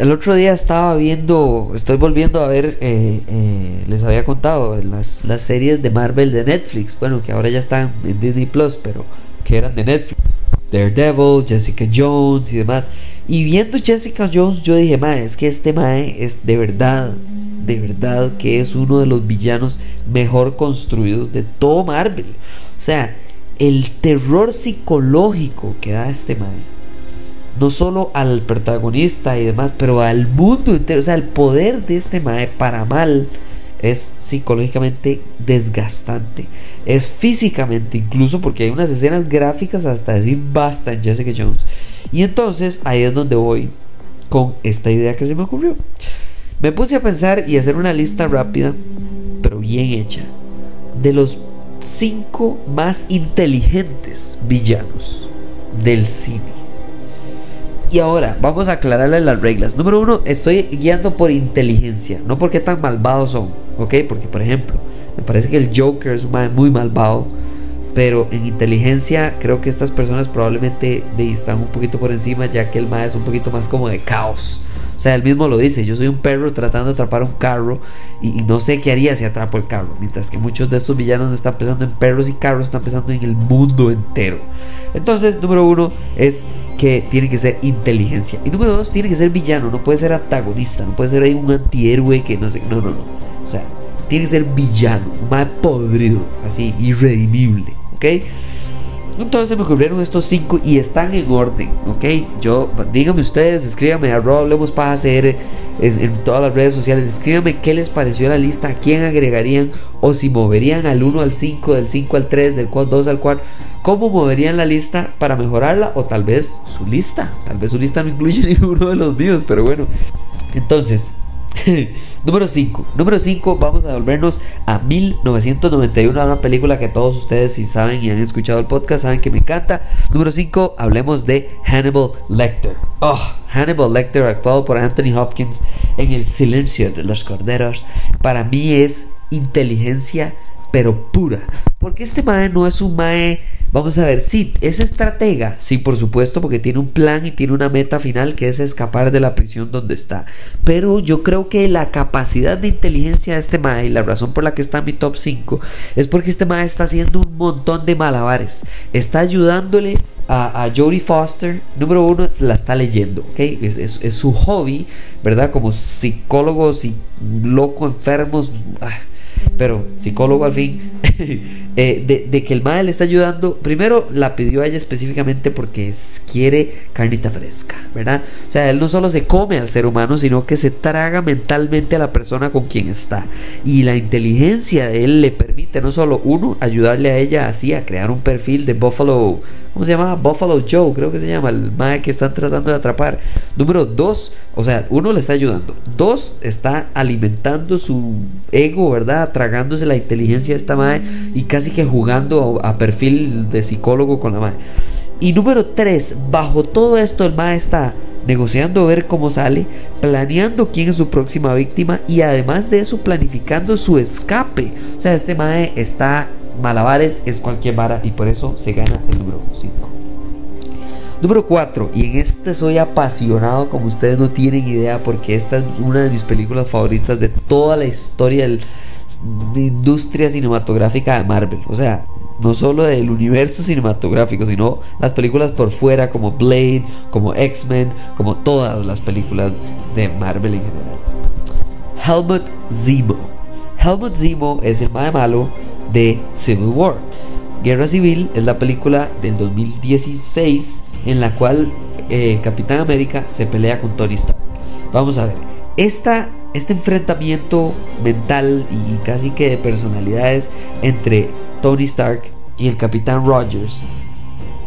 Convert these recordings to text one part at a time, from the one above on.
El otro día estaba viendo, estoy volviendo a ver, eh, eh, les había contado, las, las series de Marvel de Netflix, bueno, que ahora ya están en Disney Plus, pero que eran de Netflix. Daredevil, Jessica Jones y demás. Y viendo Jessica Jones, yo dije, mae, es que este mae es de verdad, de verdad que es uno de los villanos mejor construidos de todo Marvel. O sea, el terror psicológico que da este mae no solo al protagonista y demás, pero al mundo entero. O sea, el poder de este Mae para mal es psicológicamente desgastante. Es físicamente incluso porque hay unas escenas gráficas hasta decir basta en Jessica Jones. Y entonces ahí es donde voy con esta idea que se me ocurrió. Me puse a pensar y hacer una lista rápida, pero bien hecha, de los cinco más inteligentes villanos del cine. Y ahora, vamos a aclararle las reglas. Número uno, estoy guiando por inteligencia, no porque tan malvados son, ¿ok? Porque, por ejemplo, me parece que el Joker es un muy malvado, pero en inteligencia creo que estas personas probablemente están un poquito por encima, ya que el man es un poquito más como de caos. O sea, él mismo lo dice, yo soy un perro tratando de atrapar un carro y, no sé qué haría si atrapo el carro. Mientras que muchos de estos villanos no están pensando en perros y carros, están pensando en el mundo entero. Entonces, número uno es que tiene que ser inteligencia. Y número dos, tiene que ser villano, no puede ser antagonista, no puede ser ahí un antihéroe que no sé, no, no, no. O sea, tiene que ser villano, más podrido, así, irredimible, ¿ok? Entonces me ocurrieron estos cinco y están en orden, ¿ok? Yo, díganme ustedes, escríbanme a Hablemos para hacer en todas las redes sociales, escríbanme qué les pareció la lista, a quién agregarían o si moverían al 1 al 5, del 5 al 3, del 2 al 4, cómo moverían la lista para mejorarla o tal vez su lista, tal vez su lista no incluye ninguno de los míos, pero bueno. Entonces, Número 5. Número 5, vamos a volvernos a 1991, una película que todos ustedes si saben y han escuchado el podcast saben que me encanta. Número 5, hablemos de Hannibal Lecter. Oh, Hannibal Lecter actuado por Anthony Hopkins en El silencio de los corderos. Para mí es inteligencia pero pura. Porque este mae no es un mae Vamos a ver, sí, es estratega, sí, por supuesto, porque tiene un plan y tiene una meta final que es escapar de la prisión donde está. Pero yo creo que la capacidad de inteligencia de este Mae y la razón por la que está en mi top 5 es porque este Mae está haciendo un montón de malabares. Está ayudándole a, a Jodie Foster, número uno, la está leyendo, ¿ok? Es, su hobby, ¿verdad? Como psicólogo, si loco, enfermos. Ah, pero psicólogo al fin, eh, de, que el madre le está ayudando. Primero la pidió a ella específicamente porque quiere carnita fresca, ¿verdad? O sea, él no solo se come al ser humano, sino que se traga mentalmente a la persona con quien está. Y la inteligencia de él le permite no solo uno, ayudarle a ella así a crear un perfil de Buffalo ¿Cómo se llama? Buffalo Joe, creo que se llama, el mae que están tratando de atrapar. Número dos, o sea, uno le está ayudando. Dos, está alimentando su ego, ¿verdad? Tragándose la inteligencia de esta mae y casi que jugando a perfil de psicólogo con la mae. Y número tres, bajo todo esto, el mae está negociando ver cómo sale, planeando quién es su próxima víctima y además de eso planificando su escape. O sea, este mae está malabares es cualquier vara y por eso se gana el número 5. Número 4, y en este soy apasionado como ustedes no tienen idea porque esta es una de mis películas favoritas de toda la historia de industria cinematográfica de Marvel. O sea, no solo del universo cinematográfico, sino las películas por fuera como Blade, como X-Men, como todas las películas de Marvel en general. Helmut Zemo. Helmut Zemo es el más malo de Civil War. Guerra Civil es la película del 2016 en la cual eh, Capitán América se pelea con Tony Stark. Vamos a ver, esta, este enfrentamiento mental y casi que de personalidades entre Tony Stark y el Capitán Rogers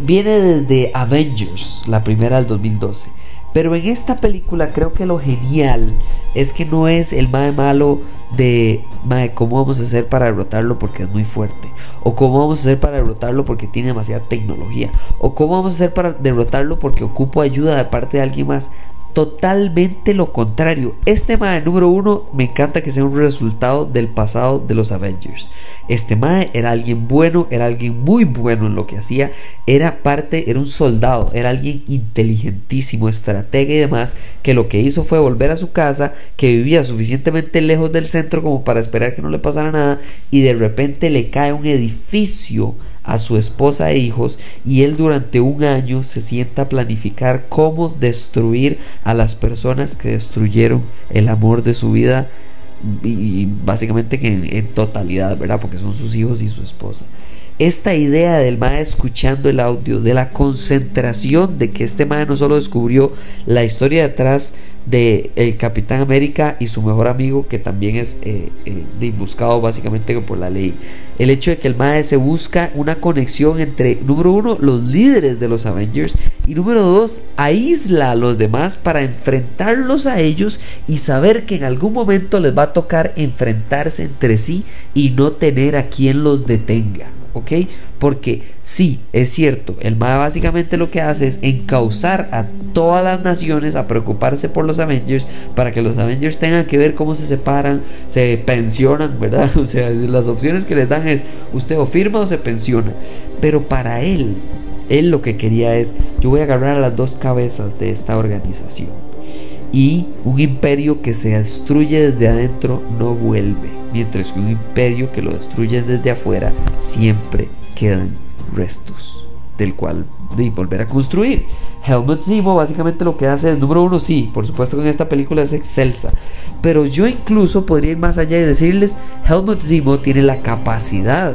viene desde Avengers, la primera del 2012. Pero en esta película creo que lo genial es que no es el mae malo de cómo vamos a hacer para derrotarlo porque es muy fuerte, o cómo vamos a hacer para derrotarlo porque tiene demasiada tecnología, o cómo vamos a hacer para derrotarlo porque ocupo ayuda de parte de alguien más totalmente lo contrario. Este mae número uno me encanta que sea un resultado del pasado de los Avengers. Este mae era alguien bueno, era alguien muy bueno en lo que hacía, era parte, era un soldado, era alguien inteligentísimo, estratega y demás, que lo que hizo fue volver a su casa, que vivía suficientemente lejos del centro como para esperar que no le pasara nada y de repente le cae un edificio a su esposa e hijos y él durante un año se sienta a planificar cómo destruir a las personas que destruyeron el amor de su vida y, básicamente en, totalidad, ¿verdad? Porque son sus hijos y su esposa esta idea del mae escuchando el audio, de la concentración de que este mae no solo descubrió la historia detrás de el Capitán América y su mejor amigo que también es eh, eh, buscado básicamente por la ley. El hecho de que el mae se busca una conexión entre número uno los líderes de los Avengers y número dos aísla a los demás para enfrentarlos a ellos y saber que en algún momento les va a tocar enfrentarse entre sí y no tener a quien los detenga ¿ok? Porque sí, es cierto, el MAE básicamente lo que hace es encauzar a todas las naciones a preocuparse por los Avengers para que los Avengers tengan que ver cómo se separan, se pensionan, ¿verdad? O sea, las opciones que les dan es usted o firma o se pensiona. Pero para él, él lo que quería es, yo voy a agarrar a las dos cabezas de esta organización. Y un imperio que se destruye desde adentro no vuelve mientras que un imperio que lo destruye desde afuera siempre quedan restos del cual de volver a construir. Helmut Zemo básicamente lo que hace es, número uno, sí, por supuesto que en esta película es excelsa, pero yo incluso podría ir más allá y decirles, Helmut Zemo tiene la capacidad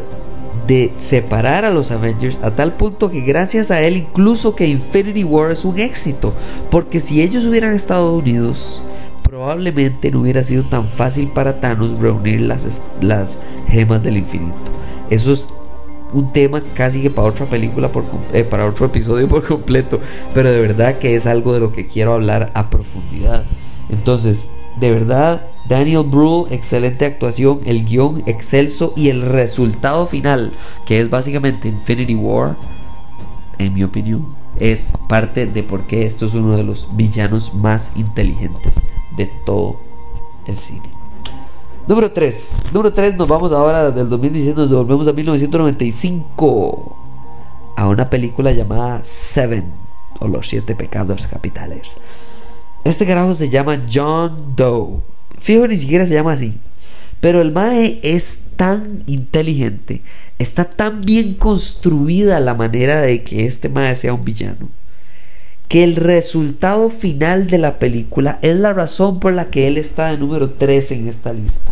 de separar a los Avengers a tal punto que gracias a él incluso que Infinity War es un éxito, porque si ellos hubieran estado unidos, probablemente no hubiera sido tan fácil para Thanos reunir las, las gemas del infinito. Eso es un tema casi que para otra película, por, eh, para otro episodio por completo, pero de verdad que es algo de lo que quiero hablar a profundidad. Entonces, de verdad, Daniel Brühl, excelente actuación, el guion excelso y el resultado final, que es básicamente Infinity War, en mi opinión, es parte de por qué esto es uno de los villanos más inteligentes de todo el cine. Número 3. Número 3 nos vamos ahora del 2017, nos volvemos a 1995 a una película llamada Seven o Los Siete Pecados Capitales. Este carajo se llama John Doe. Fijo, ni siquiera se llama así. Pero el Mae es tan inteligente, está tan bien construida la manera de que este Mae sea un villano que el resultado final de la película es la razón por la que él está de número 3 en esta lista.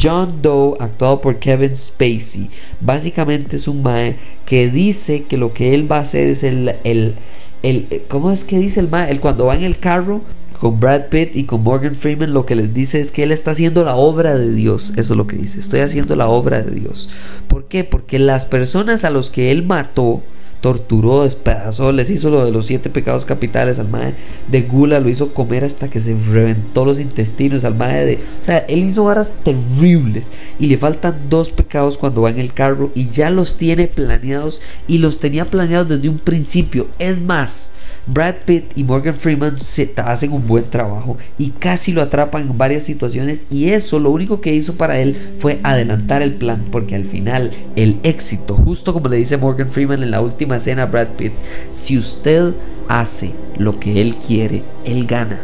John Doe, actuado por Kevin Spacey, básicamente es un mae que dice que lo que él va a hacer es el, el, el ¿cómo es que dice el mae? El cuando va en el carro con Brad Pitt y con Morgan Freeman lo que les dice es que él está haciendo la obra de Dios. Eso es lo que dice. Estoy haciendo la obra de Dios. ¿Por qué? Porque las personas a los que él mató torturó, despedazó, les hizo lo de los siete pecados capitales al madre de gula, lo hizo comer hasta que se reventó los intestinos al madre de... O sea, él hizo varas terribles y le faltan dos pecados cuando va en el carro y ya los tiene planeados y los tenía planeados desde un principio. Es más, Brad Pitt y Morgan Freeman se hacen un buen trabajo y casi lo atrapan en varias situaciones y eso lo único que hizo para él fue adelantar el plan porque al final el éxito, justo como le dice Morgan Freeman en la última escena a Brad Pitt, si usted hace lo que él quiere, él gana.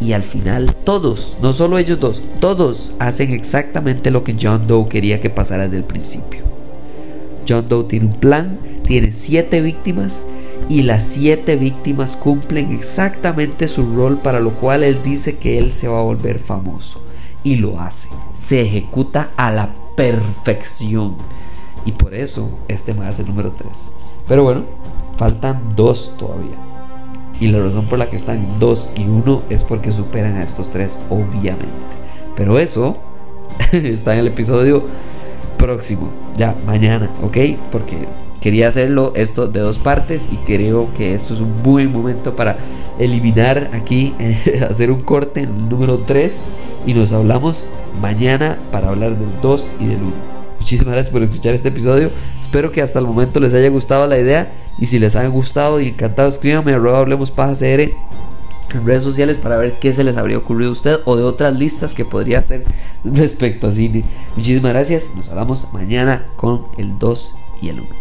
Y al final todos, no solo ellos dos, todos hacen exactamente lo que John Doe quería que pasara desde el principio. John Doe tiene un plan, tiene siete víctimas y las siete víctimas cumplen exactamente su rol para lo cual él dice que él se va a volver famoso. Y lo hace. Se ejecuta a la perfección. Y por eso este más es el número 3. Pero bueno, faltan dos todavía. Y la razón por la que están dos y uno es porque superan a estos tres, obviamente. Pero eso está en el episodio próximo, ya mañana, ¿ok? Porque quería hacerlo esto de dos partes y creo que esto es un buen momento para eliminar aquí, hacer un corte en el número 3 y nos hablamos mañana para hablar del 2 y del 1. Muchísimas gracias por escuchar este episodio. Espero que hasta el momento les haya gustado la idea. Y si les ha gustado y encantado, escríbanme a Hablemos Paja CR en redes sociales para ver qué se les habría ocurrido a usted o de otras listas que podría hacer respecto a cine. Muchísimas gracias. Nos hablamos mañana con el 2 y el 1.